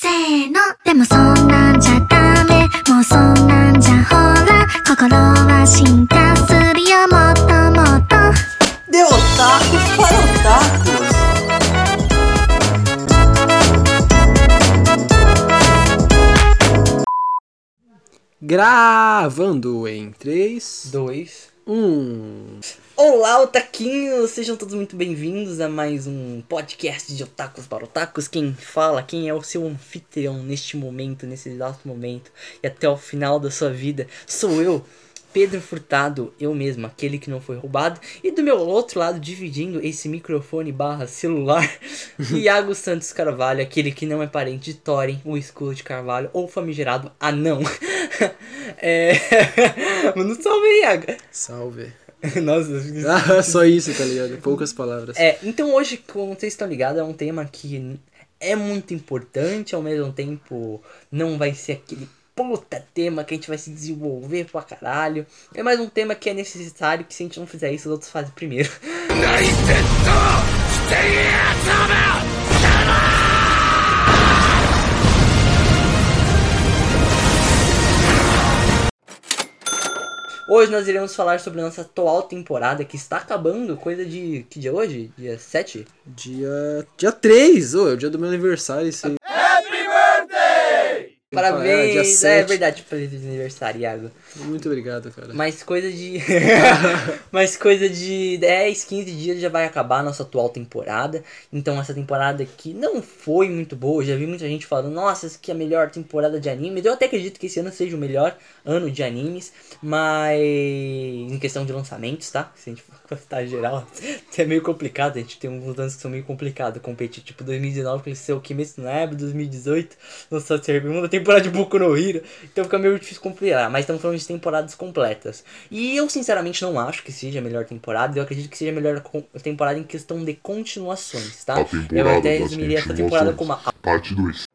せーのでもそんなんじゃダメもうそんなんじゃほら心は進化するよもっともっと De otakus para otakus. Gravando em 3, Dois. 1. Olá, otaquinhos! Sejam todos muito bem-vindos a mais um podcast de otakus para otakus. Quem fala, quem é o seu anfitrião neste momento, nesse exato momento e até o final da sua vida, sou eu, Pedro Furtado, eu mesmo, aquele que não foi roubado. E do meu outro lado, dividindo esse microfone barra celular, Iago Santos Carvalho, aquele que não é parente de Thorin, o escudo de Carvalho, ou famigerado anão. é... Um salve Iago. Salve. Nossa, Ah, só isso, tá ligado? Poucas palavras. É, então hoje, como vocês estão ligados, é um tema que é muito importante, ao mesmo tempo não vai ser aquele puta tema que a gente vai se desenvolver pra caralho. É mais um tema que é necessário que se a gente não fizer isso, os outros fazem primeiro. Hoje nós iremos falar sobre a nossa atual temporada que está acabando, coisa de. Que dia é hoje? Dia 7? Dia. Dia 3, ô, é o dia do meu aniversário, isso aí. Parabéns! dia É, 7. verdade, de aniversário, Iago. Muito obrigado, cara. Mas coisa de. Mas coisa de 10, 15 dias já vai acabar a nossa atual temporada. Então essa temporada aqui não foi muito boa. Já vi muita gente falando, nossa, essa aqui é a melhor temporada de animes. Eu até acredito que esse ano seja o melhor ano de animes. Mas em questão de lançamentos, tá? Se a gente for contar geral, é meio complicado. A gente tem uns anos que são meio complicados. Competir, tipo 2019, que ele saiu Kimetsu no Yaiba, 2018, lançou a segunda temporada de Boku no Hero. Então fica meio difícil compilar. Mas estamos falando de temporadas completas. E eu sinceramente não acho que seja a melhor temporada. Eu acredito que seja a melhor temporada em questão de continuações, tá? Eu até resumiria essa temporada como a Parte 2.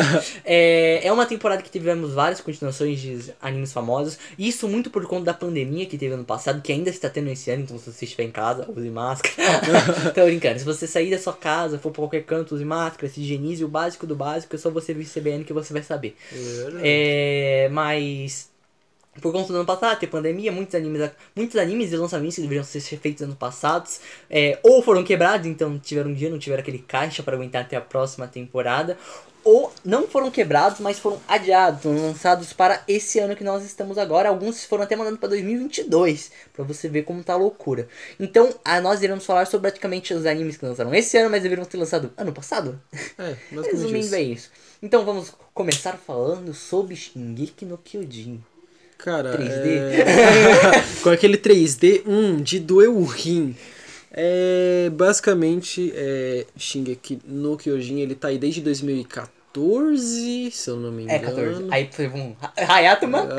É, é uma temporada que tivemos várias continuações de animes famosos. Isso muito por conta da pandemia que teve ano passado, que ainda está tendo esse ano. Então, se você estiver em casa, use máscara. Tô brincando. Se você sair da sua casa, for pra qualquer canto, use máscara, se higienize. O básico do básico é só você vir CBN que você vai saber. É, mas. Por conta do ano passado, ter pandemia, muitos animes, muitos animes e lançamentos que deveriam ser feitos anos passados, é, ou foram quebrados, então tiveram um dia, não tiveram aquele caixa para aguentar até a próxima temporada, ou não foram quebrados, mas foram adiados, foram lançados para esse ano que nós estamos agora. Alguns foram até mandados para 2022, para você ver como tá a loucura. Então, a, nós iremos falar sobre praticamente os animes que lançaram esse ano, mas deveriam ter lançado ano passado. É, Resumindo, é isso. Então, vamos começar falando sobre Shingeki no Kyojin. Cara, 3D. é... com aquele 3D, hum, de doer o rim. É, basicamente, é, Shingeki no Kyojin, ele tá aí desde 2014, se eu não me engano. É, 14. Aí foi um. Hayato mano.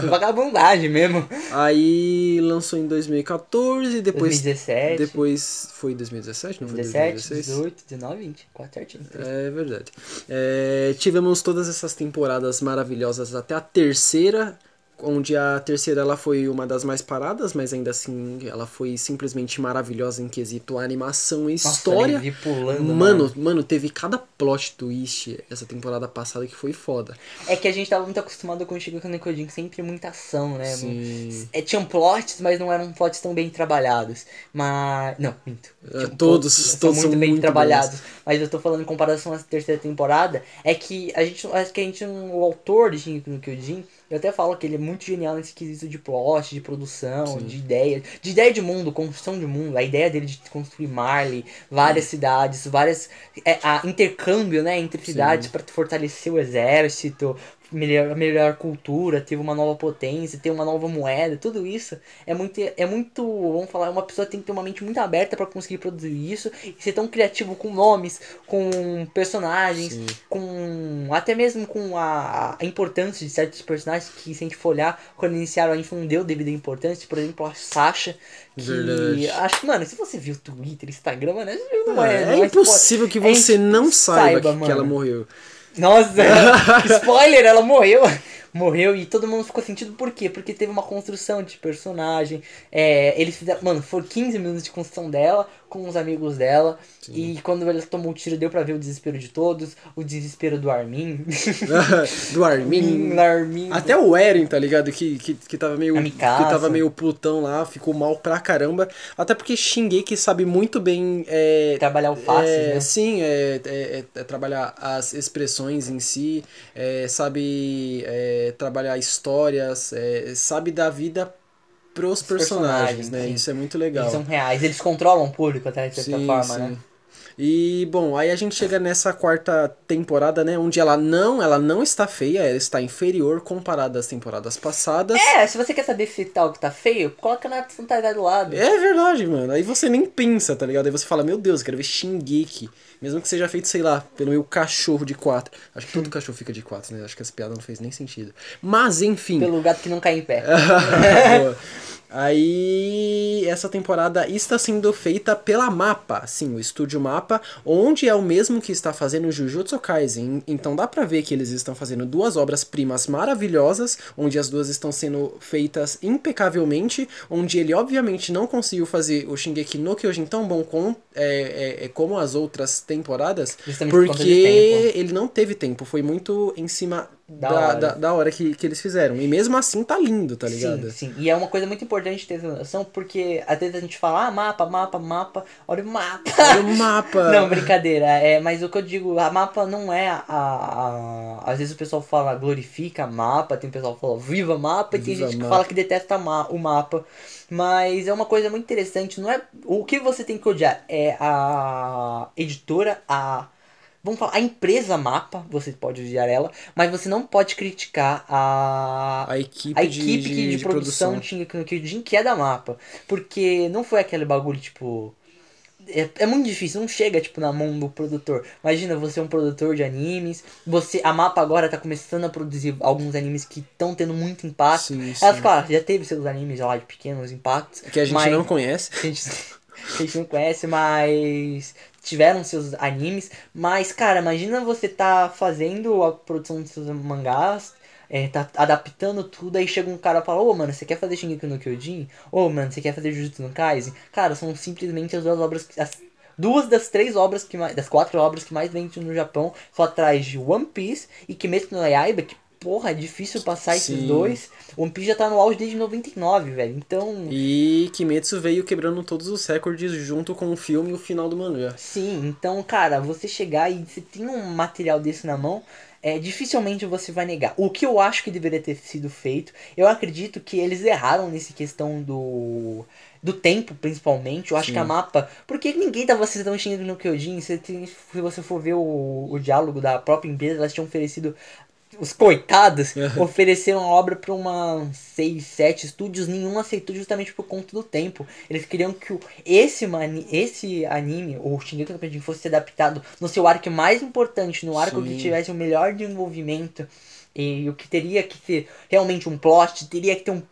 Foi vagabundagem mesmo. Aí lançou em 2014, depois 2017. depois foi 2017, não foi 17, 2016? 18, 19, 20. 4 certinho. É verdade. É, tivemos todas essas temporadas maravilhosas até a terceira, onde a terceira ela foi uma das mais paradas, mas ainda assim ela foi simplesmente maravilhosa em quesito animação e Nossa, história. Pulando. Mano, mano, teve cada plot twist essa temporada passada que foi foda. É que a gente tava muito acostumado com o Shingeki no Kyojin, sempre muita ação, né? Sim. É, tinham plots, mas não eram plots tão bem trabalhados. Mas. Não, minto. É, Tinham todos- plots- são todos muito são bem muito trabalhados. Mas eu tô falando em comparação à terceira temporada. É que a gente. Acho que a gente. O autor de Shingeki no Kyojin. Eu até falo que ele é muito genial nesse quesito de plot, de produção, de ideia. De ideia de mundo, construção de mundo. A ideia dele de construir Marley, várias cidades, várias. É, a intercâmbio, né, entre cidades para fortalecer o exército, melhor, melhor cultura, ter uma nova potência, ter uma nova moeda, tudo isso é muito, é muito, vamos falar, uma pessoa tem que ter uma mente muito aberta para conseguir produzir isso e ser tão criativo com nomes, com personagens, Sim. com até mesmo com a, a importância de certos personagens que se a gente for olhar, quando iniciaram a gente não deu devida importância, por exemplo, a Sasha, que Verdade. acho que, mano, se você viu Twitter, Instagram, mano, não é, é não é impossível que É você não saiba, saiba, que, que ela morreu. Nossa, spoiler, ela morreu. Morreu e todo mundo ficou sentido por quê? Porque teve uma construção de personagem. É, eles fizeram. Mano, foram 15 minutos de construção dela com os amigos dela. E quando ela tomou o tiro, deu pra ver o desespero de todos. O desespero do Armin. do Armin. do Armin. Até o Eren, tá ligado? Que, que, que tava meio. Que tava meio putão lá, ficou mal pra caramba. Até porque Shingeki sabe muito bem. É, Trabalhar o fácil, é, né? Sim, é, é- é- é trabalhar as expressões em si, é, sabe é, trabalhar histórias, é, sabe dar vida pros personagens, personagens, né? sim. Isso é muito legal. Eles são reais, eles controlam o público até de certa forma, né? E bom, aí a gente chega nessa quarta temporada, né, onde ela não, ela não está feia, ela está inferior comparada às temporadas passadas. É, se você quer saber se tal que tá feio, coloca na Santa do lado. É verdade, mano. Aí você nem pensa, tá ligado? Aí você fala, meu Deus, eu quero ver Shingeki. Mesmo que seja feito, sei lá, pelo meu cachorro de quatro. Acho que todo cachorro fica de quatro, né? Acho que essa piada não fez nem sentido. Mas, enfim. Pelo gato que não cai em pé. Aí, essa temporada está sendo feita pela Mapa, sim, o estúdio Mapa, onde é o mesmo que está fazendo Jujutsu Kaisen. Então dá pra ver que eles estão fazendo duas obras-primas maravilhosas, onde as duas estão sendo feitas impecavelmente, onde ele obviamente não conseguiu fazer o Shingeki no Kyojin tão bom com, é, é, é, como as outras temporadas, Justamente por porque tempo. ele não teve tempo, foi muito em cima Da da, hora. da, da hora que, que eles fizeram. E mesmo assim tá lindo, tá ligado? Sim, sim. E é uma coisa muito importante ter essa noção, porque às vezes a gente fala, ah, mapa, mapa, mapa, olha o mapa. Olha o mapa. Não, brincadeira. É, mas o que eu digo, a mapa não é a, a- Às vezes o pessoal fala, glorifica mapa, tem pessoal que fala, viva mapa, e tem Viva gente que mapa. fala que detesta ma- o mapa. Mas é uma coisa muito interessante, não é. O que você tem que odiar é a editora, a. Vamos falar, a empresa mapa, você pode odiar ela, mas você não pode criticar a, A equipe, a de, equipe de, que- de, de produção Shingeki no Kyojin, que é da mapa. Porque não foi aquele bagulho, tipo... É, é muito difícil, não chega, tipo, na mão do produtor. Imagina, você é um produtor de animes, você... A mapa agora tá começando a produzir alguns animes que estão tendo muito impacto. Sim, Ela, sim. claro, já teve seus animes lá de pequenos impactos. Que a gente mas- não conhece. que a gente, que a gente não conhece, mas tiveram seus animes. Mas, cara, imagina você tá fazendo a produção dos seus mangás, é, tá adaptando tudo, aí chega um cara e fala, ô mano, você quer fazer Shingeki no Kyojin? Ô mano, você quer fazer Jujutsu no Kaisen? Cara, são simplesmente as duas obras, as duas das três obras que mais, das quatro obras que mais vendem no Japão, só atrás de One Piece e Kimetsu no Yaiba, que porra, é difícil passar esses Sim. dois. One Piece já tá no auge desde 99, velho. Então, E Kimetsu veio quebrando todos os recordes junto com o filme e o final do mangá. Sim, então, cara, você chegar e você tem um material desse na mão, é, dificilmente você vai negar. O que eu acho que deveria ter sido feito, eu acredito que eles erraram nesse questão do do tempo, principalmente. Eu acho Sim. que a mapa, porque ninguém tava assistindo Shingeki no Kyojin, tem- se você for ver o, o diálogo da própria empresa, elas tinham oferecido os coitados ofereceram a obra para uma 6, 7 estúdios, nenhum aceitou justamente por conta do tempo. Eles queriam que o, esse, mani, esse anime, o Shingeki no Kyojin, fosse adaptado no seu arco mais importante, no arco que Sim. tivesse o melhor desenvolvimento. E o que teria que ser realmente um plot, teria que ter um,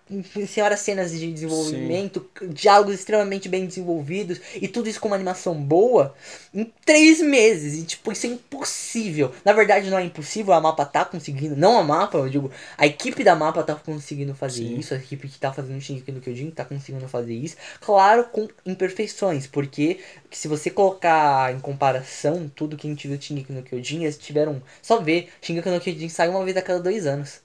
senhoras cenas de desenvolvimento, diálogos extremamente bem desenvolvidos, e tudo isso com uma animação boa, em três meses. E tipo, isso é impossível. Na verdade, não é impossível, a mapa tá conseguindo. Não a mapa, eu digo, a equipe da mapa tá conseguindo fazer Sim. isso, a equipe que tá fazendo o Shingeki no Kyojin tá conseguindo fazer isso. Claro, com imperfeições, porque se você colocar em comparação tudo que a gente viu de Shingeki no Kyojin, eles tiveram. Só ver, Shingeki no Kyojin sai uma vez a cada dois anos.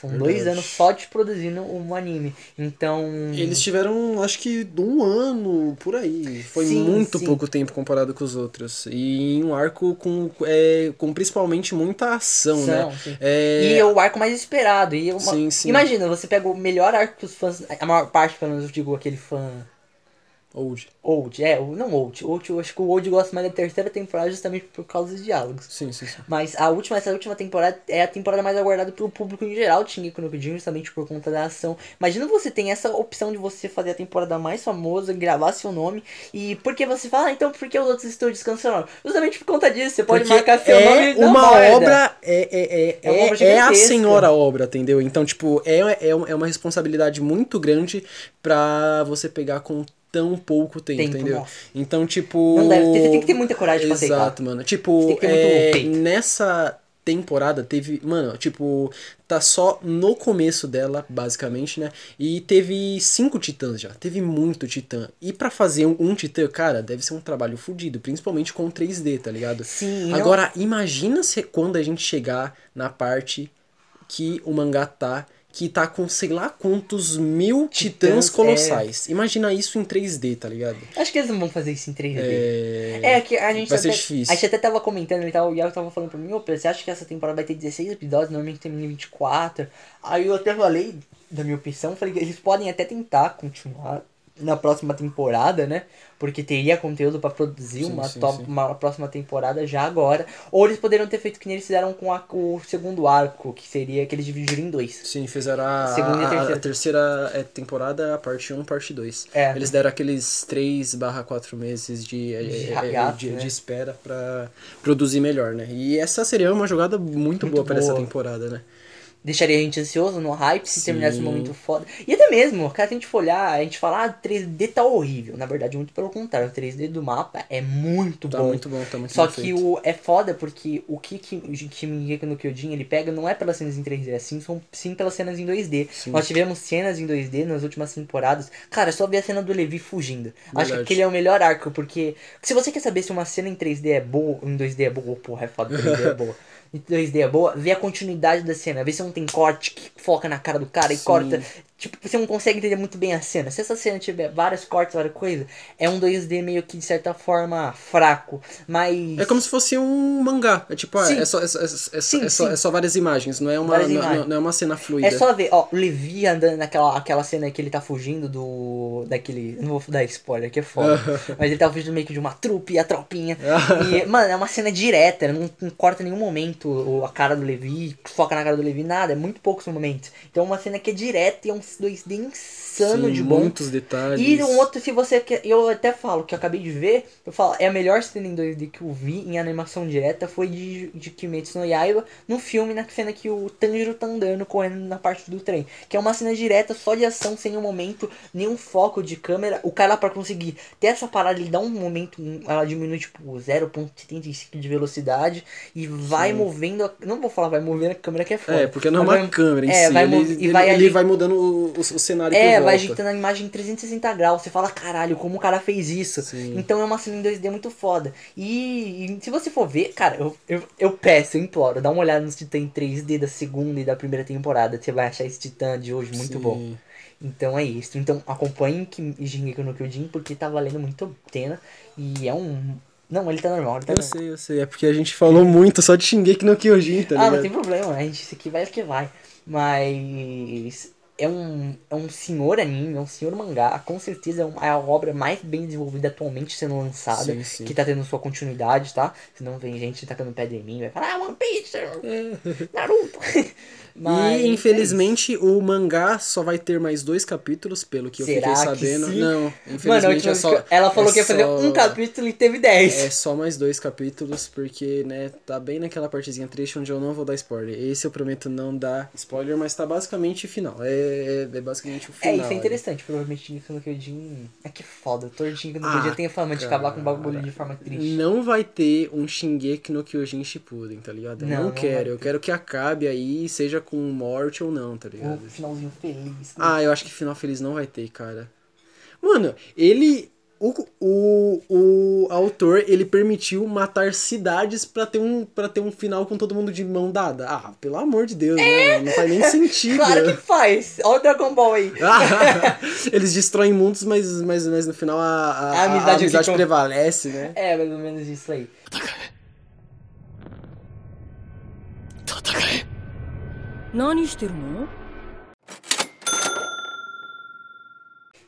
São dois Verdade. anos só de produzindo um anime. Então. Eles tiveram, acho que, um ano por aí. Foi Sim, muito sim. pouco tempo comparado com os outros. E em um arco com, é, com principalmente muita ação, né? São, sim. É, E é o arco mais esperado. E uma- Sim, sim. Imagina, você pega o melhor arco que os fãs. A maior parte, pelo menos, eu digo aquele fã. Old. Old, é, não Old. Old. Eu acho que o Old gosta mais da terceira temporada justamente por causa dos diálogos. Sim, sim, sim. Mas a última, essa última temporada é a temporada mais aguardada pelo público em geral Shingeki no Kyojin, justamente por conta da ação. Imagina você tem essa opção de você fazer a temporada mais famosa, gravar seu nome, e por que você fala, ah, então por que os outros estúdios cancelaram? Justamente por conta disso, você pode Porque marcar seu é nome uma borda. obra, é, é, é, É uma obra é, é a senhora obra, entendeu? Então, tipo, é, é, é uma responsabilidade muito grande pra você pegar com tão pouco tempo, Tempo, entendeu? nossa. Então, tipo... Não deve ter, você tem que ter muita coragem pra aceitar. Exato, mano. Tipo, é, nessa temporada teve, mano, tipo, tá só no começo dela, basicamente, né? E teve cinco titãs já, teve muito titã. E pra fazer um, um titã, cara, deve ser um trabalho fodido, principalmente com 3D, tá ligado? Sim, Agora, imagina se quando a gente chegar na parte que o mangá tá, que tá com sei lá quantos mil titãs, Titãs, é. colossais. Imagina isso em 3D, tá ligado? Acho que eles não vão fazer isso em 3D. É... É, que a gente Vai até, ser difícil. A gente até tava comentando e tal, o Iago tava falando pra mim, ô, você acha que essa temporada vai ter 16 episódios, normalmente tem 24. Aí eu até falei da minha opção, falei que eles podem até tentar continuar na próxima temporada, né? Porque teria conteúdo pra produzir Sim, uma, sim, top- sim. uma próxima temporada já agora. Ou eles poderiam ter feito que nem eles fizeram com a- o segundo arco, que seria que eles dividiram em dois. Sim, fizeram a, Segunda a- terceira. a terceira é, temporada, a parte 1, parte 2. É. Eles deram aqueles 3 barra 4 meses de, é, De é, é, hiato, de, né? de espera pra produzir melhor, né? E essa seria uma jogada muito, Muito boa para essa boa. temporada, né? Deixaria a gente ansioso no hype se Sim. terminasse um momento foda. E até mesmo, cara, se a gente for olhar, a gente fala, ah, 3D tá horrível. Na verdade, muito pelo contrário, o 3D do mapa é muito Tá bom. muito bom, tá muito Só bem que feito. o é foda porque o que que Shingeki no Kyojin ele pega não é pelas cenas em 3D, assim, são sim pelas cenas em 2D. Sim. Nós tivemos cenas em 2D nas últimas temporadas. Cara, é só ver a cena do Levi fugindo. Acho que Verdade. aquele é o melhor arco, porque se você quer saber se uma cena em 3D é boa, em 2D é boa, porra, é foda, 3D é boa. Em 2D é boa, vê a continuidade da cena, vê se não tem corte que foca na cara do cara e Sim. corta. Tipo, você não consegue entender muito bem a cena. Se essa cena tiver vários cortes, várias coisas, é um 2D meio que de certa forma fraco. Mas. É como se fosse um mangá. É tipo, ah, Sim. é, só, é, é, é, Sim, é só, é só várias imagens, não é uma, não, não- é uma cena fluida. É só ver, ó, o Levi andando naquela aquela cena que ele tá fugindo do. daquele. Não vou dar spoiler, que é foda. mas ele tá fugindo meio que de uma trupe, a tropinha. e, mano, é uma cena direta, não, não corta em nenhum momento a cara do Levi, foca na cara do Levi, nada, é muito poucos momentos. Então é uma cena que é direta e é um 2D insano Sim, de bom. muitos detalhes. E um outro, se você quer. Eu até falo que eu acabei de ver. Eu falo, é a melhor cena em 2D que eu vi em animação direta foi de, de Kimetsu no Yaiba no filme, na cena que o Tanjiro tá andando, correndo na parte do trem. Que é uma cena direta, só de ação, sem um momento, nenhum foco de câmera. O cara, pra conseguir ter essa parada, ele dá um momento, ela diminui tipo 0.75 de velocidade e vai Sim. movendo. a- não vou falar, vai movendo a câmera que é foda. É, porque não é uma vai- câmera em é, si. vai ele, ele, vai ele vai mudando o, o, cenário É, vai volta. ajeitando a imagem em 360 graus. Você fala, caralho, como o cara fez isso? Sim. Então é uma cena em 2D muito foda. E, e se você for ver, cara, eu, eu, eu peço, eu imploro, dá uma olhada nos Titã em 3D da segunda e da primeira temporada. Você vai achar esse Titã de hoje muito Sim. bom. Então é isso. Então acompanhe Kim- Shingeki no Kyojin porque tá valendo muito a pena. E é um. Não, ele tá normal, ele tá Eu normal. sei, eu sei. É porque a gente falou muito só de Shingeki no Kyojin, tá ah, ligado? não tem problema, a gente, isso aqui vai que vai. Mas é um, é um senhor anime, é um senhor mangá, com certeza é, uma, é a obra mais bem desenvolvida atualmente sendo lançada, Sim, sim. que tá tendo sua continuidade, tá? Senão vem gente tacando pedra em mim, vai falar, ah, One Piece, Naruto. Mas e é infelizmente o mangá só vai ter mais dois capítulos, pelo que eu Será fiquei que sabendo. Não, Mano, infelizmente última é só. eu- ela falou é que ia fazer só- um capítulo e teve 10. É só mais dois capítulos, porque, né, tá bem naquela partezinha triste onde eu não vou dar spoiler. Esse eu prometo não dar spoiler, mas tá basicamente final. É, é, é basicamente o É, final. isso é ali. interessante, provavelmente Shingeki no Kyojin... É que foda, o Shingeki no Ah, Kyojin tem a fama de acabar com o bagulho de forma triste. Não vai ter um Shingeki no Kyojin Shippuden, tá ligado? Eu Não, não, não quero. Eu quero que acabe aí, seja com morte ou não, tá ligado? O finalzinho feliz. Ah, eu acho que final feliz não vai ter, cara. Mano, ele O, o, o autor, ele permitiu matar cidades pra ter, um, pra ter um final com todo mundo de mão dada. Ah, pelo amor de Deus, né? Não faz nem sentido. Claro que faz. Olha o Dragon Ball aí. Ah, eles destroem mundos, mas, mas, mas no final a, a, A amizade a amizade ficou- prevalece, né? É, mais ou menos isso aí. 何してるの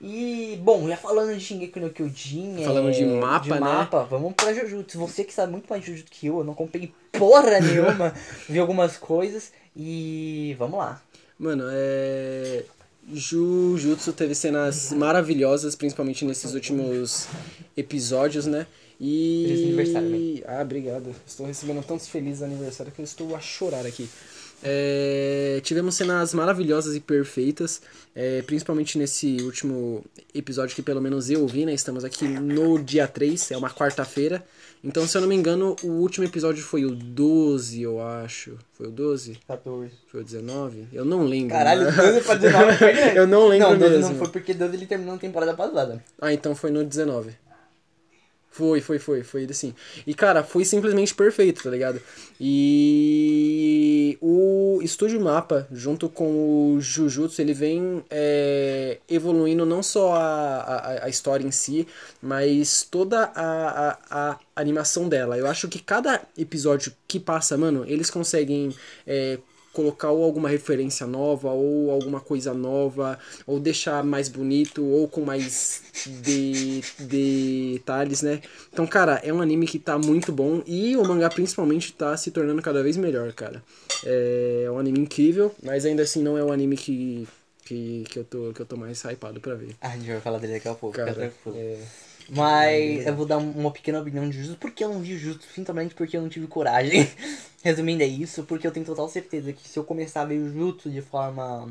E, bom, já falando de Shingeki no Kyojin, Falando é, de mapa, de né? mapa, vamos pra Jujutsu. Você que sabe muito mais de Jujutsu que eu, eu não comprei porra nenhuma, vi algumas coisas e vamos lá. Mano, é. Jujutsu teve cenas maravilhosas, principalmente nesses últimos episódios, né? E. Feliz aniversário, né? Ah, obrigado. Estou recebendo tantos felizes aniversários que eu estou a chorar aqui. É, tivemos cenas maravilhosas e perfeitas, é, principalmente nesse último episódio que pelo menos eu vi, né? Estamos aqui no dia 3, é uma quarta-feira. Então, se eu não me engano, o último episódio foi o 12, eu acho. Foi o 12? 14. Foi o 19? Eu não lembro. Caralho, né? 12 pra 19 foi grande. Eu não lembro Não, 12 mesmo. não foi porque 12 ele terminou na temporada passada. Ah, então foi no 19. Foi, foi, foi, foi assim. E cara, foi simplesmente perfeito, tá ligado? E Estúdio Mapa, junto com o Jujutsu, ele vem é, evoluindo não só a, a, a história em si, mas toda a, a, a animação dela. Eu acho que cada episódio que passa, mano, eles conseguem é, colocar ou alguma referência nova, ou alguma coisa nova, ou deixar mais bonito, ou com mais de, detalhes, né? Então, cara, é um anime que tá muito bom e o mangá principalmente tá se tornando cada vez melhor, cara. É um anime incrível, mas ainda assim não é o anime que, que, que, eu, tô, que eu tô mais hypado pra ver. A gente vai falar dele daqui a pouco, Cara, fica tranquilo. é, Mas eu vou dar uma pequena opinião de Jujutsu, porque eu não vi Jujutsu, simplesmente porque eu não tive coragem. Resumindo, é isso, porque eu tenho total certeza que se eu começar a ver Jujutsu de forma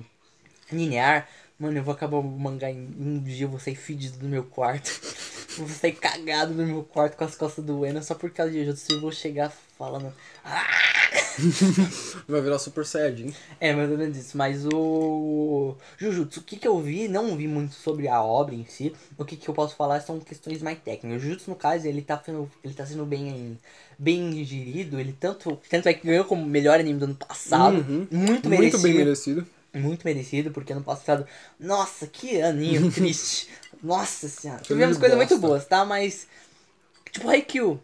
linear, mano, eu vou acabar o mangá em um dia, eu vou sair fedido do meu quarto. vou sair cagado do meu quarto com as costas doendo só por causa de Jujutsu. Eu vou chegar falando... "Ah!" vai virar Super Saiyajin. É, mais ou menos isso. Mas o Jujutsu, o que, que eu vi, não vi muito sobre a obra em si. O que, que eu posso falar são questões mais técnicas. O Jujutsu, no caso, ele tá sendo, ele tá sendo bem, bem. Ele tanto, tanto é que ganhou como melhor anime do ano passado. Uhum. Muito Muito merecido. bem merecido. Muito merecido, porque ano passado, nossa, que aninho triste. Nossa senhora. Tivemos coisas muito boas, tá? Mas. Tipo Haikyuu.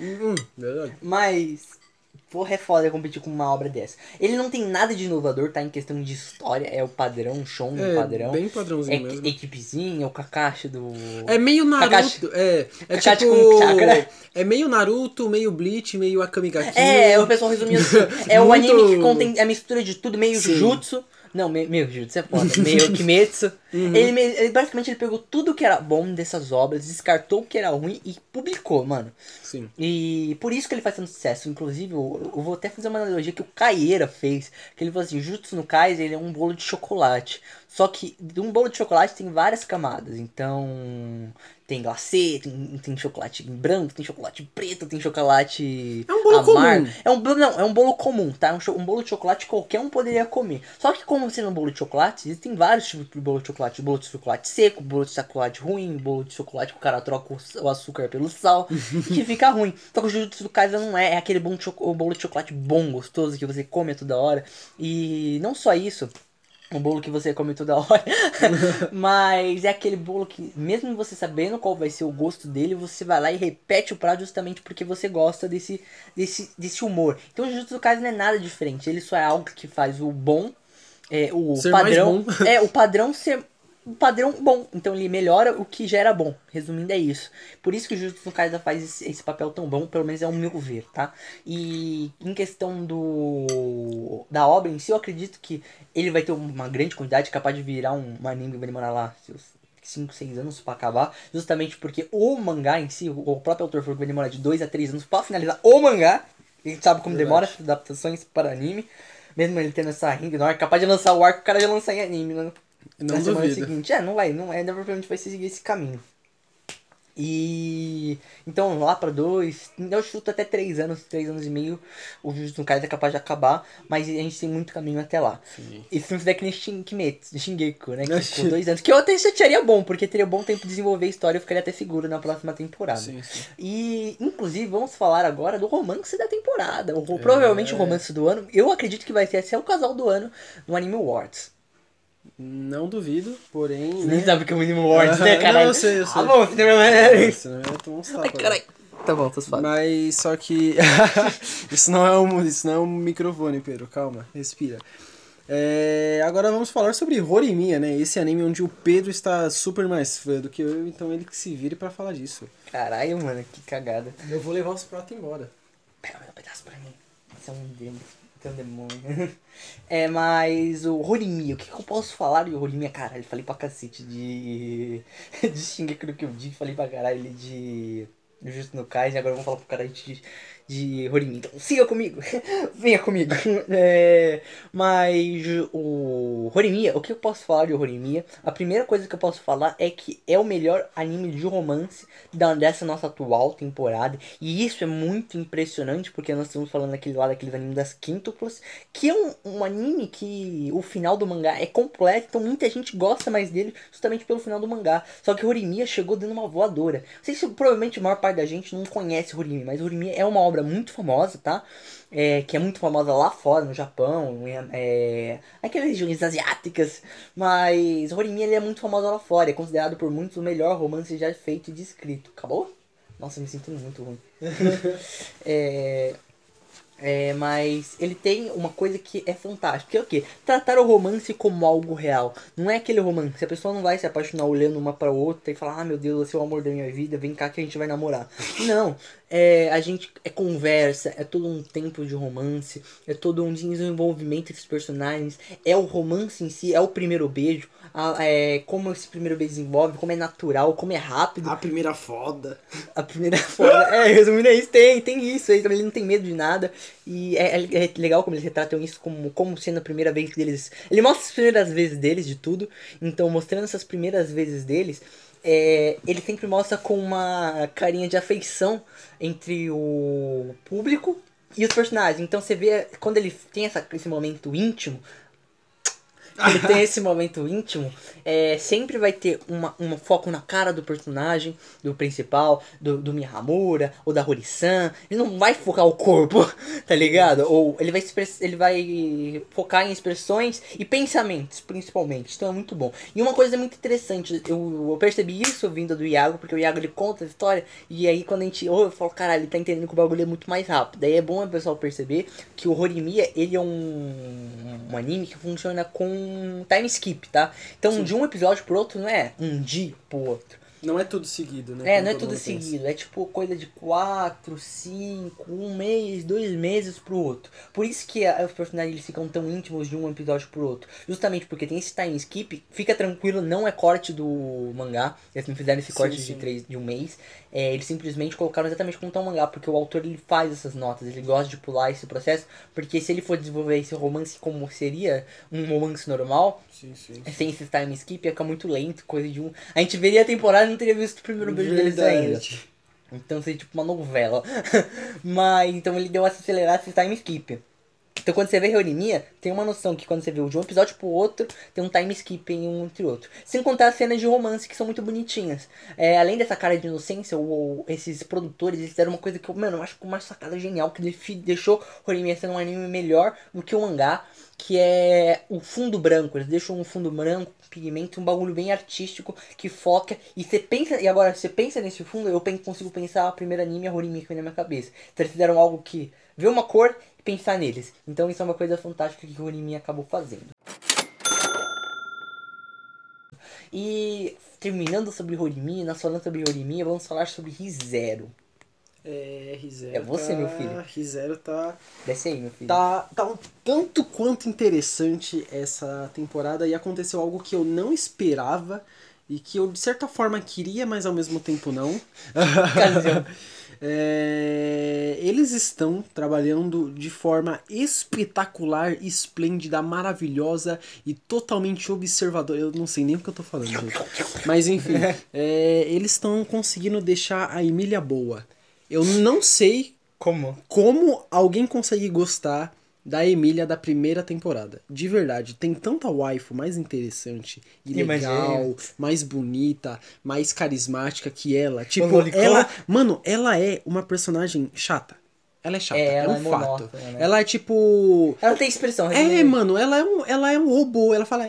Hum, verdade. Mas. Porra, é foda competir com uma obra dessa. Ele não tem nada de inovador, tá? Em questão de história. É o padrão, show É, padrão. bem É padrãozinho mesmo. equipezinha, o Kakashi do. É meio Naruto. Kakashi- É, é Kakashi tipo. É meio Naruto, meio Bleach, meio Akame ga Kill. É, o pessoal resumiu assim. É o Muito- anime que contém a mistura de tudo, meio Sim. Jujutsu. Não, meio, meio Jujutsu é foda. Meio Kimetsu. Uhum. ele, ele basicamente ele pegou tudo que era bom dessas obras, descartou o que era ruim e publicou, mano. Sim. E por isso que ele faz tanto sucesso. Inclusive, eu, eu vou até fazer uma analogia que o Kaieira fez. Que ele falou assim, Jutsu no Kais, ele é um bolo de chocolate. Só que um bolo de chocolate tem várias camadas. Então, tem glacê, tem, tem chocolate branco, tem chocolate preto, tem chocolate É um bolo amargo. comum. É um bolo, não, é um bolo comum, tá? Um, um bolo de chocolate qualquer um poderia comer. Só que como sendo um bolo de chocolate, existem vários tipos de bolo de chocolate. Bolo de chocolate seco, bolo de chocolate ruim, bolo de chocolate que o cara troca o, açúcar pelo sal, que fica ruim. Só que o Jujutsu do Kaisen não é, é aquele bom de bolo de chocolate bom, gostoso, que você come toda hora. E não só isso, o bolo que você come toda hora. Mas é aquele bolo que, mesmo você sabendo qual vai ser o gosto dele, você vai lá e repete o prato justamente porque você gosta desse, desse, desse humor. Então o Jujutsu Kaisen não é nada diferente. Ele só é algo que faz o bom, é, o Ser padrão. É, o padrão ser o padrão bom. Então ele melhora o que já era bom. Resumindo, é isso. Por isso que o Jujutsu Kaisen faz esse, esse papel tão bom, pelo menos é o meu ver, tá? E em questão do da obra em si, eu acredito que ele vai ter uma grande quantidade, capaz de virar um, um anime que vai demorar lá seus 5, 6 anos pra acabar, justamente porque o mangá em si, o próprio autor falou que vai demorar de 2 a 3 anos pra finalizar o mangá. A gente sabe como Verdade. demora as adaptações para anime. Mesmo ele tendo essa ring, não é capaz de lançar o arco, o cara já lançar em anime, né? Não na semana duvido. seguinte. É, não vai, não é, provavelmente vai seguir esse caminho. E então lá pra dois, eu chuto até três anos, três anos e meio, o Jujutsu no Kaisen é capaz de acabar, mas a gente tem muito caminho até lá. Sim. E se não fizer que nem Shin- Kimetsu, Shingeki, né? Que ficou dois anos. Que eu até acharia bom, porque teria bom tempo de desenvolver a história e eu ficaria até seguro na próxima temporada. Sim, sim. E, inclusive, vamos falar agora do romance da temporada. O, Provavelmente o romance do ano. Eu acredito que vai ser até o casal do ano no Anime Awards. Não duvido, porém. Você né? nem sabe o que é o Anime Awards, né, Não, caralho? eu sei, eu sei. Ah, bom, você não Senão eu ia tomar uns Ai, tapas. caralho. Tá bom, tô suave. Mas só que. isso, não é um, isso não é um microfone, Pedro. Calma, respira. É, agora vamos falar sobre Horimiya, né? Esse anime onde o Pedro está super mais fã do que eu, então ele que se vire pra falar disso. Caralho, mano, que cagada. Eu vou levar os pratos embora. Pega meu pedaço pra mim. Você é um demônio. É um demônio. é, mas o Horimiya, o que, que eu posso falar de Horimiya? Caralho, falei pra cacete de. de Shingeki no Kyojin, falei pra caralho de. Justo no Kaisen, agora vamos falar pro caralho de, de Horimi. Então siga comigo, venha comigo. É, mas o Horimiya, o que eu posso falar de Horimiya? A primeira coisa que eu posso falar é que é o melhor anime de romance da, dessa nossa atual temporada. E isso é muito impressionante, porque nós estamos falando daquele lá daqueles animes das quíntuplas, que é um, um anime que o final do mangá é completo, então muita gente gosta mais dele justamente pelo final do mangá. Só que Horimiya chegou dando uma voadora. Não sei se provavelmente a maior parte da gente não conhece Horimiya, mas Horimiya é uma obra muito famosa, tá? É, que é muito famosa lá fora, no Japão, é, aquelas regiões asiáticas, mas Horimiya ele é muito famoso lá fora, é considerado por muitos o melhor romance já feito e descrito. Acabou? Nossa, me sentindo muito ruim. é, é, mas ele tem uma coisa que é fantástica, que é o quê? Tratar o romance como algo real. Não é aquele romance, a pessoa não vai se apaixonar olhando uma pra outra e falar, ah meu Deus, você é o amor da minha vida, vem cá que a gente vai namorar. Não, é, a gente é conversa, é todo um tempo de romance, é todo um desenvolvimento desses personagens, é o romance em si, é o primeiro beijo, a, é, como esse primeiro beijo desenvolve, como é natural, como é rápido. A primeira foda. A primeira foda. é, resumindo é isso, tem, tem isso ele não tem medo de nada. E é, é, é, legal como eles retratam isso como, como sendo a primeira vez deles. Ele mostra as primeiras vezes deles de tudo. Então, mostrando essas primeiras vezes deles, é, ele sempre mostra com uma carinha de afeição entre o público e os personagens. Então você vê quando ele tem essa, esse momento íntimo. Ele tem esse momento íntimo, é, sempre vai ter uma, um foco na cara do personagem, do principal, do, do Mihamura, ou da Hori-san. Ele não vai focar o corpo, tá ligado? Ou ele vai, ele vai focar em expressões e pensamentos, principalmente. Então é muito bom. E uma coisa muito interessante, eu, eu percebi isso vindo do Iago, porque o Iago ele conta a história, e aí quando a gente ouve, eu falo, caralho, ele tá entendendo que o bagulho é muito mais rápido. Daí é bom o pessoal perceber que o Horimiya, ele é um, um anime que funciona com time skip, tá? Então Sim. de um episódio pro outro não é um dia pro outro. Não é tudo seguido, né? É, não é tudo seguido. Pensa. É tipo coisa de 4, 5, um mês, dois meses pro outro. Por isso que a, os personagens eles ficam tão íntimos de um episódio pro outro. Justamente porque tem esse time skip. Fica tranquilo, não é corte do mangá. Eles não fizeram esse corte sim, sim. De, três, de um mês. É, eles simplesmente colocaram exatamente como tá o mangá, porque o autor ele faz essas notas, ele gosta de pular esse processo, porque se ele for desenvolver esse romance como seria um romance normal, sim, sim, sim. sem esse time skip, ia ficar muito lento, coisa de um. A gente veria a temporada e não teria visto o primeiro beijo deles ainda. Então seria tipo uma novela. Mas então ele deu essa acelerada esse time skip. Então quando você vê Reunimia, tem uma noção que quando você vê de um episódio pro outro, tem um time skip em um entre outro. Sem contar as cenas de romance que são muito bonitinhas. É, além dessa cara de inocência, ou, esses produtores, eles fizeram uma coisa que eu, mano, eu acho uma sacada genial, que deixou Horimiya sendo um anime melhor do que o mangá, que é o fundo branco. Eles deixam um fundo branco, pigmento, um bagulho bem artístico que foca. E você pensa, e agora você pensa nesse fundo, eu consigo pensar o primeiro anime a Horimiya que vem na minha cabeça. Então eles fizeram algo que vê uma cor pensar neles. Então isso é uma coisa fantástica que o Horimi acabou fazendo. E terminando sobre Horimi, nós falando sobre Horimi, vamos falar sobre Rizero. É, Rizero. É você, tá... meu filho. Rizero tá. Desce aí, meu filho. Tá, tá um tanto quanto interessante essa temporada e aconteceu algo que eu não esperava e que eu de certa forma queria, mas ao mesmo tempo não. É, eles estão trabalhando de forma espetacular, esplêndida, maravilhosa e totalmente observadora. Eu não sei nem o que eu tô falando, gente. Mas enfim, é, eles estão conseguindo deixar a Emília boa. Eu não sei como, como alguém consegue gostar da Emília da primeira temporada. De verdade, tem tanta waifu mais interessante e legal, mais bonita, mais carismática que ela. Tipo, ela, mano, ela é uma personagem chata. Ela é chata, é, é um é fato. Né? Ela é tipo. Ela tem expressão. É, mano, ela é um, ela é um robô. Ela fala.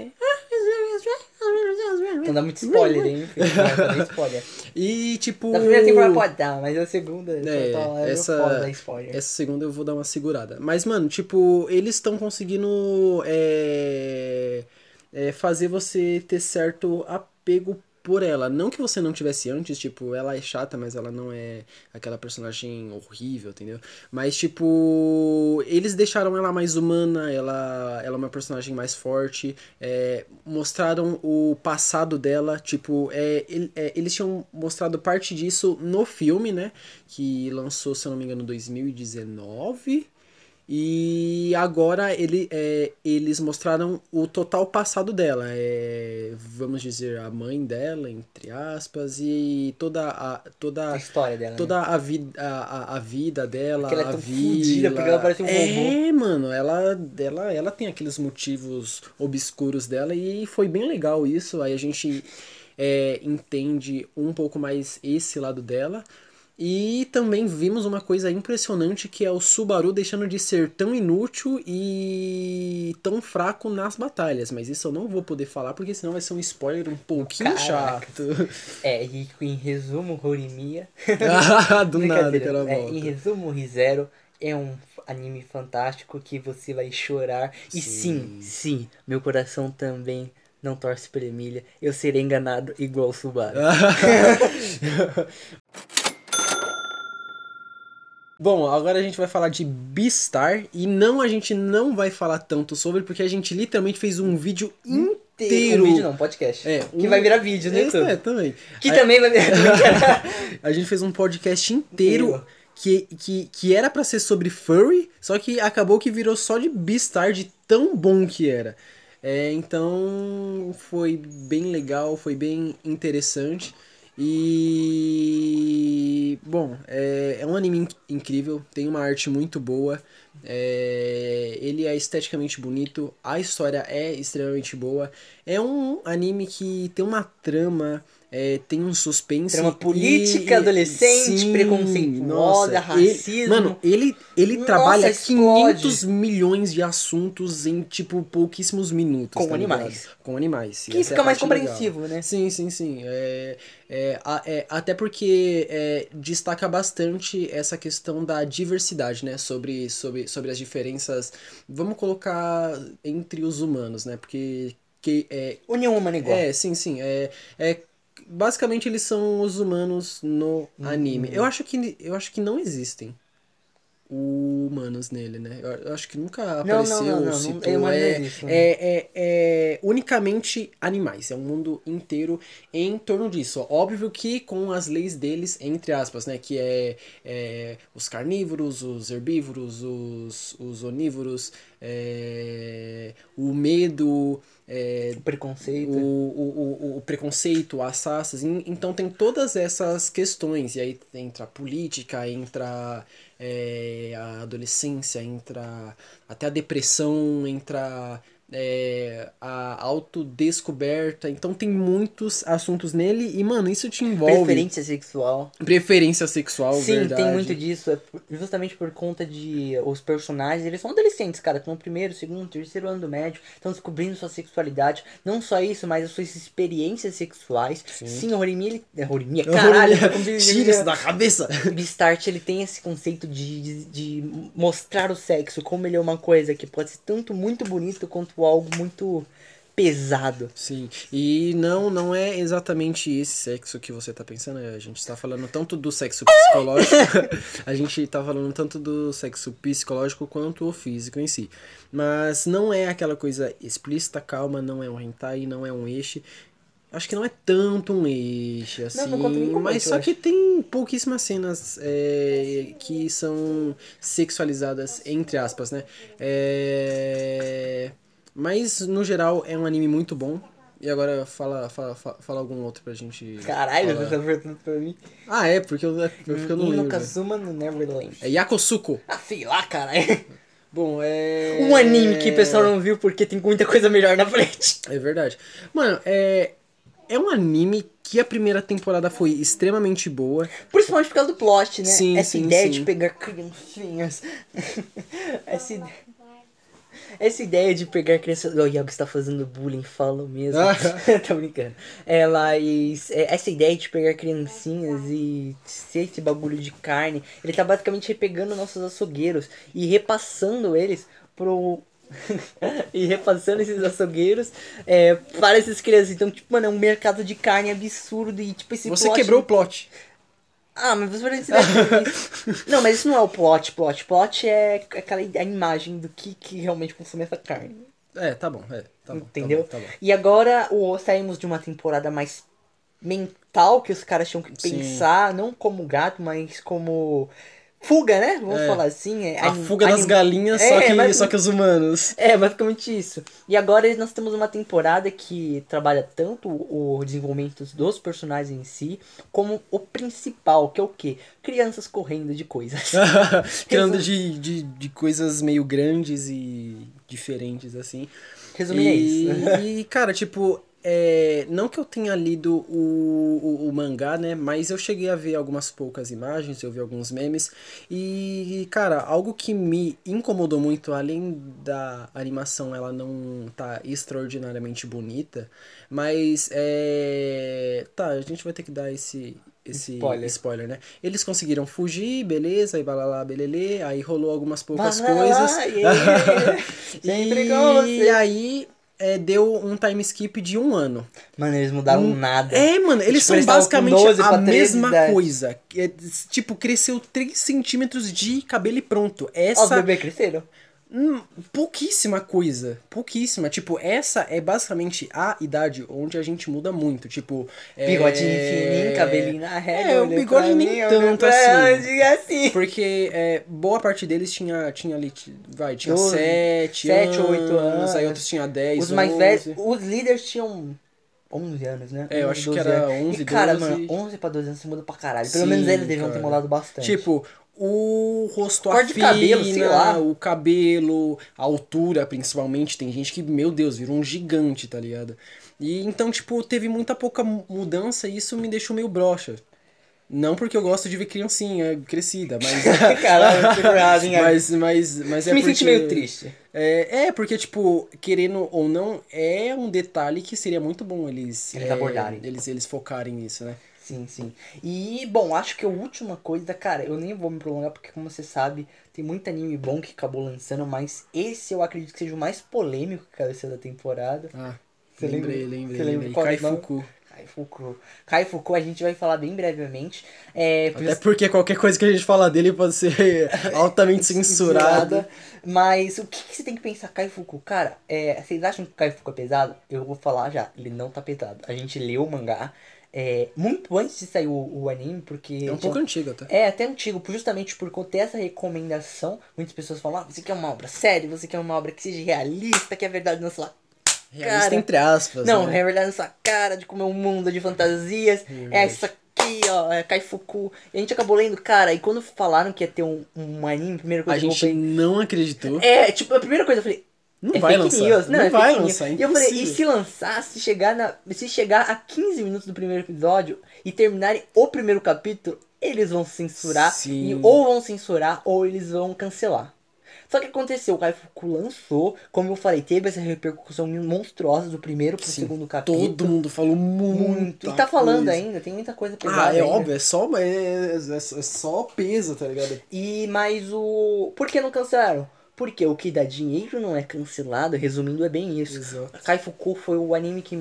Não dá muito spoiler, hein? Não spoiler. E tipo. Na primeira temporada pode dar, mas a segunda. É, é essa, spoiler. essa segunda eu vou dar uma segurada. Mas, mano, tipo, eles estão conseguindo é, é, fazer você ter certo apego por ela. Não que você não tivesse antes, tipo, ela é chata, mas ela não é aquela personagem horrível, entendeu? Mas, tipo, eles deixaram ela mais humana, ela, ela é uma personagem mais forte, é, mostraram o passado dela, tipo, é, é, eles tinham mostrado parte disso no filme, né? Que lançou, se eu não me engano, em 2019. E agora ele, é, eles mostraram o total passado dela. É, vamos dizer, a mãe dela, entre aspas, e toda a, toda A história dela. né? toda a, vida, a, a- a vida dela, Porque ela é a tão fudida, porque ela parece um É, mano, ela, ela, ela tem aqueles motivos obscuros dela e foi bem legal isso. Aí a gente é, entende um pouco mais esse lado dela. E também vimos uma coisa impressionante que é o Subaru deixando de ser tão inútil e tão fraco nas batalhas. Mas isso eu não vou poder falar porque senão vai ser um spoiler um pouquinho Caraca. chato. É, e em resumo, Horimiya. Do nada, cara, É, em resumo, ReZero é um anime fantástico que você vai chorar. E sim, sim, meu coração também não torce pra Emília. Eu serei enganado igual o Subaru. Bom, agora a gente vai falar de Beastar e não a gente não vai falar tanto sobre porque a gente literalmente fez um vídeo inteiro. Um vídeo não, podcast. É, que um- vai virar vídeo YouTube. é, também. Que Aí também vai virar. a gente fez um podcast inteiro Inteiro. que, que, que era pra ser sobre furry, só que acabou que virou só de Beastar de tão bom que era. É, então foi bem legal, foi bem interessante. E bom, é, é um anime inc- incrível, tem uma arte muito boa. é, ele é esteticamente bonito, a história é extremamente boa. É um anime que tem uma trama, é, tem um suspense. Trama política, adolescente, preconceituosa, ele- racismo. mano, ele, ele Nossa, trabalha explode. 500 milhões de assuntos em, tipo, pouquíssimos minutos. Com tá ligado? animais. Com animais. Que é fica a mais parte legal. compreensivo, né? Sim, sim, sim. É, é, é, até porque é, destaca bastante essa questão da diversidade, né? Sobre, sobre, sobre as diferenças. Vamos colocar entre os humanos, né? Porque. Que, é, União humana igual. é, sim, sim. É, é, basicamente eles são os humanos no Uhum. anime. Eu acho que eu acho que não existem humanos nele, né? Eu, acho que nunca apareceu não, não, não, citou. não, não é, né? é, é, é unicamente animais. É um mundo inteiro em torno disso. Óbvio que com as leis deles, entre aspas, né? Que é, é os carnívoros, os herbívoros, os, os onívoros, é, o medo, é, O preconceito. o, o, o, o preconceito, as raças. en- Então tem todas essas questões. E aí entra a política, entra é, a adolescência, entra até a depressão, entra é, a autodescoberta. Então tem muitos assuntos nele. E, mano, isso te envolve. Preferência sexual. Preferência sexual, Sim, verdade. tem muito disso. É justamente por conta de os personagens, eles são adolescentes, cara. Estão no primeiro, segundo, terceiro ano do médio, estão descobrindo sua sexualidade. Não só isso, mas as suas experiências sexuais. Sim, Horimiya, ele... É, Horimiya, caralho. Tira isso da cabeça! Beastart, ele tem esse conceito de, de, de mostrar o sexo como ele é uma coisa que pode ser tanto muito bonito quanto algo muito pesado. Sim, e não não é exatamente esse sexo que você tá pensando, a gente tá falando tanto do sexo psicológico, a gente tá falando tanto do sexo psicológico quanto o físico em si. Mas não é aquela coisa explícita, calma, não é um hentai, não é um eixo. Acho que não é tanto um eixo, assim, não conta nem como mas eixo, eu só que tem pouquíssimas cenas é, que são sexualizadas, entre aspas, né? É... Mas, no geral, é um anime muito bom. E agora, fala, fala, fala, fala algum outro pra gente... Caralho, falar. você tá perguntando pra mim. Ah, é, porque eu, porque eu não lembro. Kazuma no Neverland. É Yakosuko. Ah, sei lá, caralho. Bom, é... Um anime que o pessoal não viu porque tem muita coisa melhor na frente. É verdade. Mano, é... É um anime que a primeira temporada foi extremamente boa. Principalmente por causa do plot, né? Sim, Essa sim, ideia sim. de pegar criancinhas. Essa ideia. Essa ideia de pegar crianças. O Yago está fazendo bullying, fala mesmo. Tô brincando. Elas. é, Essa ideia de pegar criancinhas e ser esse bagulho de carne, ele tá basicamente pegando nossos açougueiros e repassando eles pro e repassando esses açougueiros é, para essas crianças. Então, tipo, mano, é um mercado de carne absurdo e, tipo, esse Você plot- quebrou o plot. Ah, mas você vai dizer isso. Não, mas isso não é o plot, plot. Plot é aquela a imagem do que, que realmente consome essa carne. É, tá bom, é. Tá bom, tá entendeu? bom, tá bom. E agora o, saímos de uma temporada mais mental que os caras tinham que Sim. pensar, não como gato, mas como fuga, né? Vamos É. falar assim. é, A fuga das galinhas, É, só, que, mas- só que os humanos. É, basicamente isso. E agora nós temos uma temporada que trabalha tanto o desenvolvimento dos personagens em si, como o principal, que é o quê? Crianças correndo de coisas. Criando de, de, de coisas meio grandes e diferentes, assim. Resumindo, é e, isso. E, cara, tipo, é, não que eu tenha lido o, o, o mangá, né? Mas eu cheguei a ver algumas poucas imagens, eu vi alguns memes. E, cara, algo que me incomodou muito, além da animação ela não tá extraordinariamente bonita, mas é. Tá, a gente vai ter que dar esse. Esse Spoiler. spoiler. né? Eles conseguiram fugir, beleza, e balalá, belelê, aí rolou algumas poucas coisas. yeah. Você. E aí é, deu um time skip de um ano. Mano, eles mudaram nada. É, mano, eles Tipo, são basicamente 12 a pra 13 mesma idade. coisa. É, tipo, cresceu 3 centímetros de cabelo e pronto. Ó, Os Essa. bebês cresceram. Hum, pouquíssima coisa. Pouquíssima. Tipo, essa é basicamente a idade onde a gente muda muito. Tipo. é- Bigodinho fininho, cabelinho na régua. É, o bigode nem mim, tanto assim. diga assim. Porque é, boa parte deles tinha, tinha ali, vai, tinha Doze, 7 sete anos, ou oito anos. aí outros tinha 10, Os mais 11. velhos, os líderes tinham 11 anos, né? É, eu 11, acho que 12 era anos. 11, E cara, 12. mano, 11 pra 12 anos você muda pra caralho. Pelo Sim, menos eles deviam ter cara. mudado bastante. Tipo, o rosto Cor de afina, cabelo, sei lá. o cabelo, a altura, principalmente. Tem gente que, meu Deus, virou um gigante, tá ligado? E então, tipo, teve muita pouca mu- mudança e isso me deixou meio broxa. Não porque eu gosto de ver criancinha crescida, mas. Caralho, mas, mas, mas é me porque... senti meio triste. É, é, porque, tipo, querendo ou não, é um detalhe que seria muito bom eles, Eles é, abordarem. Eles, eles focarem nisso, né? Sim, sim. E, bom, acho que a última coisa, cara, eu nem vou me prolongar porque, como você sabe, tem muito anime bom que acabou lançando, mas esse eu acredito que seja o mais polêmico que ser da temporada. Ah, Você lembrei, lembra? lembrei, Você lembra lembrei. qual é? Kaifuku. Kaifuku. Kaifuku a gente vai falar bem brevemente. É, Até porque qualquer coisa que a gente falar dele pode ser altamente censurada. Mas o que, que você tem que pensar, Kaifuku? Cara, é, vocês acham que o Kaifuku é pesado? Eu vou falar já, ele não tá pesado. A gente leu o mangá é, muito antes de sair o, o anime, porque. É um pouco antigo até. É, até antigo, justamente por conta dessa recomendação. Muitas pessoas falam: ah, você quer uma obra séria, você quer uma obra que seja realista, que é verdade na sua Realista cara. entre aspas. não, né? é verdade na sua cara, de como é um mundo de fantasias. É isso aqui, ó, é Kaifuku. E a gente acabou lendo, cara, e quando falaram que ia ter um, um anime, a primeira A coisa que eu gente pensei. não acreditou. É, tipo, a primeira coisa eu falei. Não é vai fake lançar. news. Não, Não é vai fake lançar, news. E eu falei, e se lançar, se chegar, na, se chegar a 15 minutos do primeiro episódio e terminarem o primeiro capítulo, eles vão censurar. Sim. E ou vão censurar ou eles vão cancelar. Só que aconteceu, o Kaifuku lançou, como eu falei, teve essa repercussão monstruosa do primeiro pro Sim, segundo capítulo. Todo mundo falou muito. Muito. E tá falando coisa. ainda, tem muita coisa pesada. Ah, é ainda. óbvio, é só, é, é, é só peso, tá ligado? E mas o. Por que não cancelaram? Porque o que dá dinheiro não é cancelado, resumindo, é bem isso. Exato. Kaifuku foi o anime que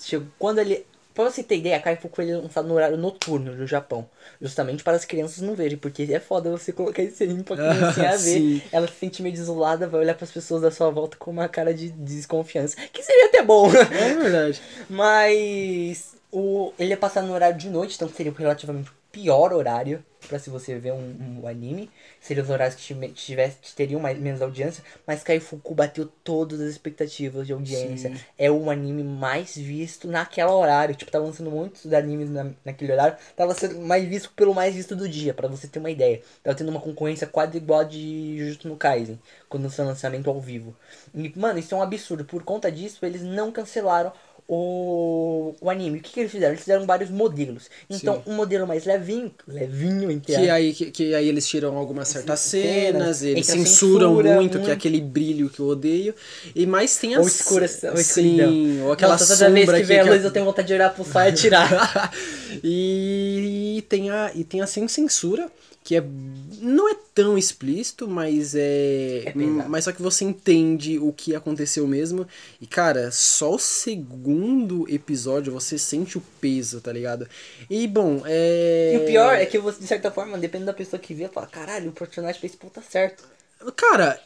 chegou. Quando ele. Pra você ter ideia, Kaifuku foi lançado no horário noturno no Japão. Justamente para as crianças não verem. Porque é foda você colocar esse anime pra criancinha ver. Sim. Ela se sente meio desolada, vai olhar pras pessoas da sua volta com uma cara de desconfiança. Que seria até bom. É verdade. Mas o, ele é passado no horário de noite, então seria relativamente pior horário pra se você ver um, um anime. Seriam os horários que tive- tivesse, teriam mais, menos audiência. Mas Kaifuku bateu todas as expectativas de audiência. Sim. É o anime mais visto naquele horário. Tipo, tava lançando muitos animes na, naquele horário. Tava sendo mais visto pelo mais visto do dia, pra você ter uma ideia. Tava tendo uma concorrência quase igual a de Jujutsu no Kaisen, quando o lançamento ao vivo. E, mano, isso é um absurdo. Por conta disso, eles não cancelaram o, o anime. O que, que eles fizeram? Eles fizeram vários modelos. Então, Sim. um modelo mais levinho, levinho, entre Que aí, que, que aí eles tiram algumas certas Cenas, cenas, eles censuram censura, muito, que muito. é aquele brilho que eu odeio. E mais tem as... Ou escura, ou. Sim, ou aquela Nossa, toda vez que vem a que- luz eu tenho vontade de olhar pro sol e atirar. e E tem a, e tem a Sem Censura, que é não é tão explícito, mas é, É mas só que você entende o que aconteceu mesmo. E cara, só o segundo episódio você sente o peso, tá ligado? E bom, é E o pior é que você, de certa forma, dependendo da pessoa que vê, fala, caralho, o personagem fez puta certo. Cara,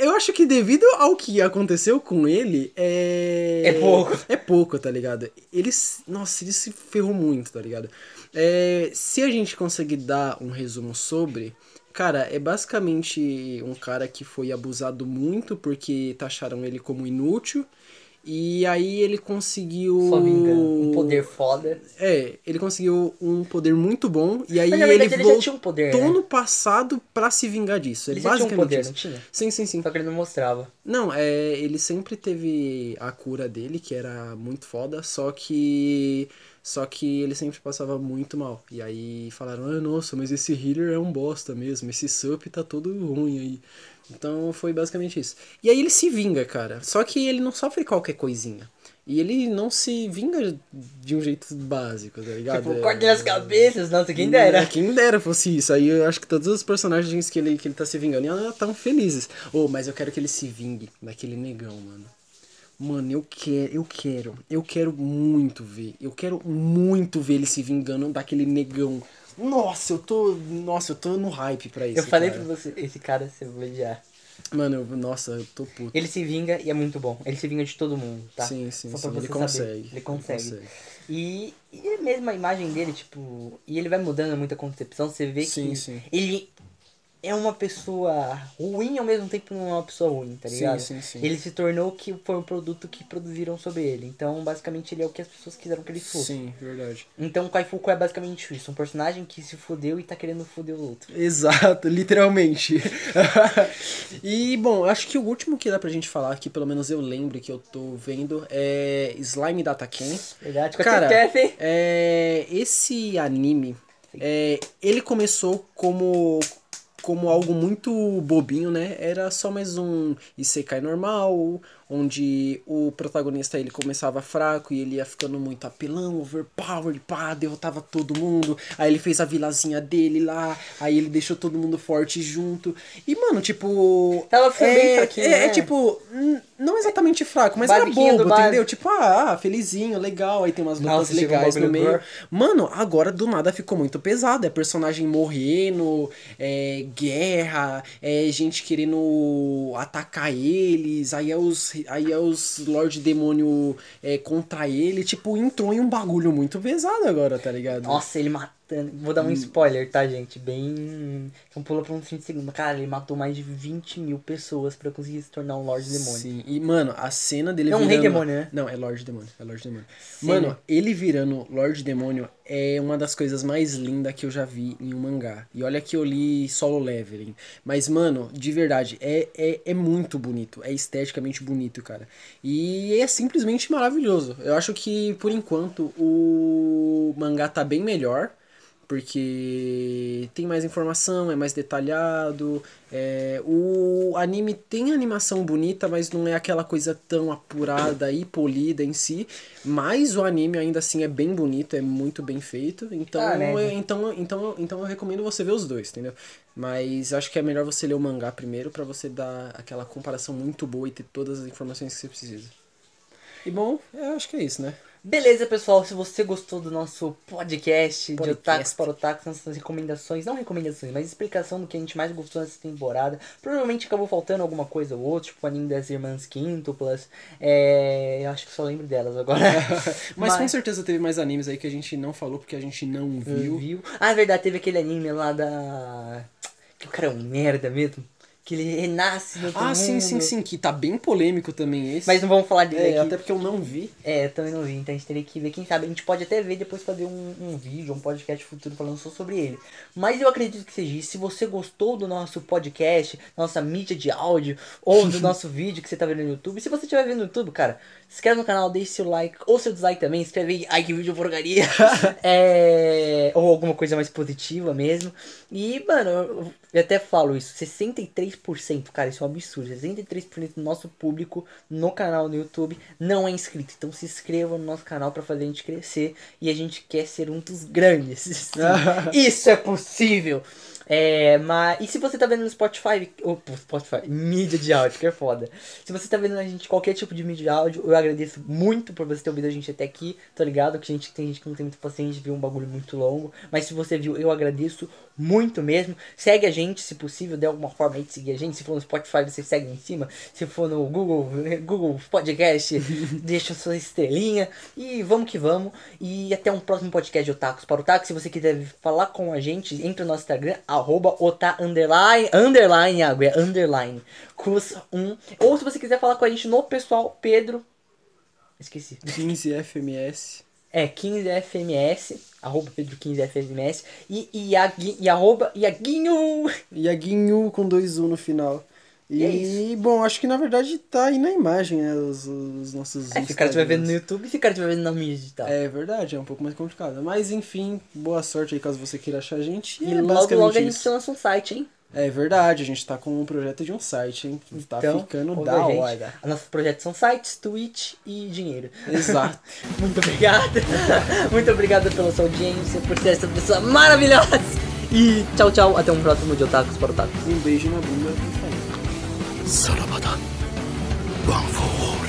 eu acho que devido ao que aconteceu com ele, é. É pouco. É pouco, tá ligado? Ele. Nossa, ele se ferrou muito, tá ligado? É, se a gente conseguir dar um resumo sobre. Cara, é basicamente um cara que foi abusado muito porque taxaram ele como inútil. E aí ele conseguiu. Só vingando. Um poder foda. É, ele conseguiu um poder muito bom. E aí Mas, ele ele voltou tinha um poder, né? no passado pra se vingar disso. Ele é já tinha um basicamente poder, isso. não tinha? Sim, sim, sim. Só que ele não mostrava. Não, é, ele sempre teve a cura dele, que era muito foda, só que só que ele sempre passava muito mal. E aí falaram: "Ah, nossa, mas esse healer é um bosta mesmo, esse sup tá todo ruim aí". Então foi basicamente isso. E aí ele se vinga, cara. Só que ele não sofre qualquer coisinha. E ele não se vinga de um jeito básico, tá ligado? Tipo, É- corte nas cabeças, nossa, quem dera. é, Quem dera fosse isso. Aí eu acho que todos os personagens que ele, que ele tá se vingando estão felizes. Oh, mas eu quero que ele se vingue daquele negão, mano. Mano, eu quero, eu quero, eu quero muito ver. Eu quero muito ver ele se vingando daquele negão. Nossa, eu tô. Nossa, eu tô no hype pra isso. Eu falei cara. pra você, esse cara você vai odiar. Mano, eu- nossa, eu tô puto. Ele se vinga e é muito bom. Ele se vinga de todo mundo, tá? Sim, sim, Só sim. Ele consegue. Ele consegue. consegue. E, e mesmo a imagem dele, tipo. E ele vai mudando muita concepção, você vê Sim, que sim. ele é uma pessoa ruim e ao mesmo tempo não é uma pessoa ruim, tá Sim, ligado? sim, sim. Ele se tornou que foi um produto que produziram sobre ele. Então, basicamente, ele é o que as pessoas quiseram que ele fosse. Sim, verdade. Então, o Kaifuku é basicamente isso. Um personagem que se fudeu e tá querendo foder o outro. Exato, literalmente. e, bom, acho que o último que dá pra gente falar, que pelo menos eu lembro que eu tô vendo, é Slime Data Ken. Verdade? Cara, Kef, é, esse anime, é, ele começou como como algo muito bobinho, né? Era só mais um isekai normal, onde o protagonista ele começava fraco e ele ia ficando muito apelão, overpowered, pá, derrotava todo mundo. Aí ele fez a vilazinha dele lá, aí ele deixou todo mundo forte junto. E mano, tipo, Tava ficando é, bem fraquinho, é, né? é tipo, n- não exatamente fraco, mas era bobo, entendeu? Tipo, ah, felizinho, legal, aí tem umas lutas Nossa, legais no meio. gore. Mano, agora do nada ficou muito pesado. É personagem morrendo, é guerra, é gente querendo atacar eles, aí é os, aí é os Lorde Demônio é, contra ele. Tipo, entrou em um bagulho muito pesado agora, tá ligado? Nossa, ele matando. Vou dar um spoiler, tá, gente? Bem. Então pula pra uns 30 segundos. Cara, ele matou mais de 20 mil pessoas pra conseguir se tornar um Lorde Demônio. Sim, e mano, a cena dele É um virando... rei demônio, né? Não, é Lorde Demônio, é Lorde Demônio. Sim. Mano, ele virando Lorde Demônio é uma das coisas mais lindas que eu já vi em um mangá. E olha que eu li Solo Leveling. Mas, mano, de verdade, é, é, é muito bonito. É esteticamente bonito, cara. E é simplesmente maravilhoso. Eu acho que, por enquanto, o mangá tá bem melhor porque tem mais informação, é mais detalhado. é, o anime tem animação bonita, mas não é aquela coisa tão apurada e polida em si. Mas o anime ainda assim é bem bonito, é muito bem feito. Então, Ah, né? eu, então, então, então eu recomendo você ver os dois, entendeu? Mas acho que é melhor você ler o mangá primeiro pra você dar aquela comparação muito boa e ter todas as informações que você precisa. E bom, eu acho que é isso, né? Beleza, pessoal. Se você gostou do nosso podcast, de Podcast. Otakus para Otakus, nossas recomendações, não recomendações, mas explicação do que a gente mais gostou nessa temporada. Provavelmente acabou faltando alguma coisa ou outra, tipo o anime das Irmãs Quíntuplas. É. Eu acho que só lembro delas agora. Mas, com certeza teve mais animes aí que a gente não falou porque a gente não viu. viu. Ah, é verdade, teve aquele anime lá da. Que o cara é um merda mesmo. Que ele renasce no outro Ah, sim, mundo. sim, sim, que tá bem polêmico também esse. Mas não vamos falar dele é, aqui. até porque eu não vi. É, eu também não vi, então a gente teria que ver. Quem sabe a gente pode até ver depois fazer um, um vídeo, um podcast futuro falando só sobre ele. Mas eu acredito que seja isso. Se você gostou do nosso podcast, nossa mídia de áudio, ou do nosso vídeo que você tá vendo no YouTube, se você estiver vendo no YouTube, cara, se inscreve no canal, deixe seu like, ou seu dislike também, escreve aí, ai que vídeo porcaria. é, ou alguma coisa mais positiva mesmo. E, mano, eu, eu até falo isso, 63% 63%, cara, isso é um absurdo. 63% do nosso público no canal no YouTube não é inscrito. Então se inscreva no nosso canal pra fazer a gente crescer e a gente quer ser um dos grandes. Isso é possível. É, mas. E se você tá vendo no Spotify. Ou Spotify, mídia de áudio, que é foda. Se você tá vendo a gente qualquer tipo de mídia de áudio, eu agradeço muito por você ter ouvido a gente até aqui. Tô ligado que a gente tem gente que não tem muito paciência ver um bagulho muito longo. Mas se você viu, eu agradeço muito mesmo. Segue a gente, se possível, de alguma forma aí de seguir a gente. Se for no Spotify, você segue em cima. Se for no Google, Google Podcast, deixa sua estrelinha. E vamos que vamos. E até um próximo podcast de Otakus para o Otaku. Se você quiser falar com a gente, entre no nosso Instagram, arroba ota underline, underline, água, é underline, cus 1. Ou se você quiser falar com a gente no pessoal, Pedro. Esqueci. 15 FMS. É 15fms, arroba pedro15fms e, e, Iagui- e arroba Iaguinho. Iaguinho com dois U no final. E, é isso. bom, acho que na verdade tá aí na imagem, né? Os, os nossos. É, se o cara estiver vendo no. YouTube, se o cara estiver vendo na mídia digital. É verdade, é um pouco mais complicado. Mas enfim, boa sorte aí caso você queira achar a gente. E é logo, logo a gente lança um site, hein? É verdade, a gente tá com um projeto de um site, hein? Que tá Então, ficando ouve da a gente. hora. Nossos projetos são sites, Twitch e dinheiro. Exato. Muito obrigado. Muito obrigado pela sua audiência, por ser essa pessoa maravilhosa. E tchau, tchau. Até um próximo de Otakus para Otakus. Um beijo na bunda e. さらばだ。ワン・フォー・オール。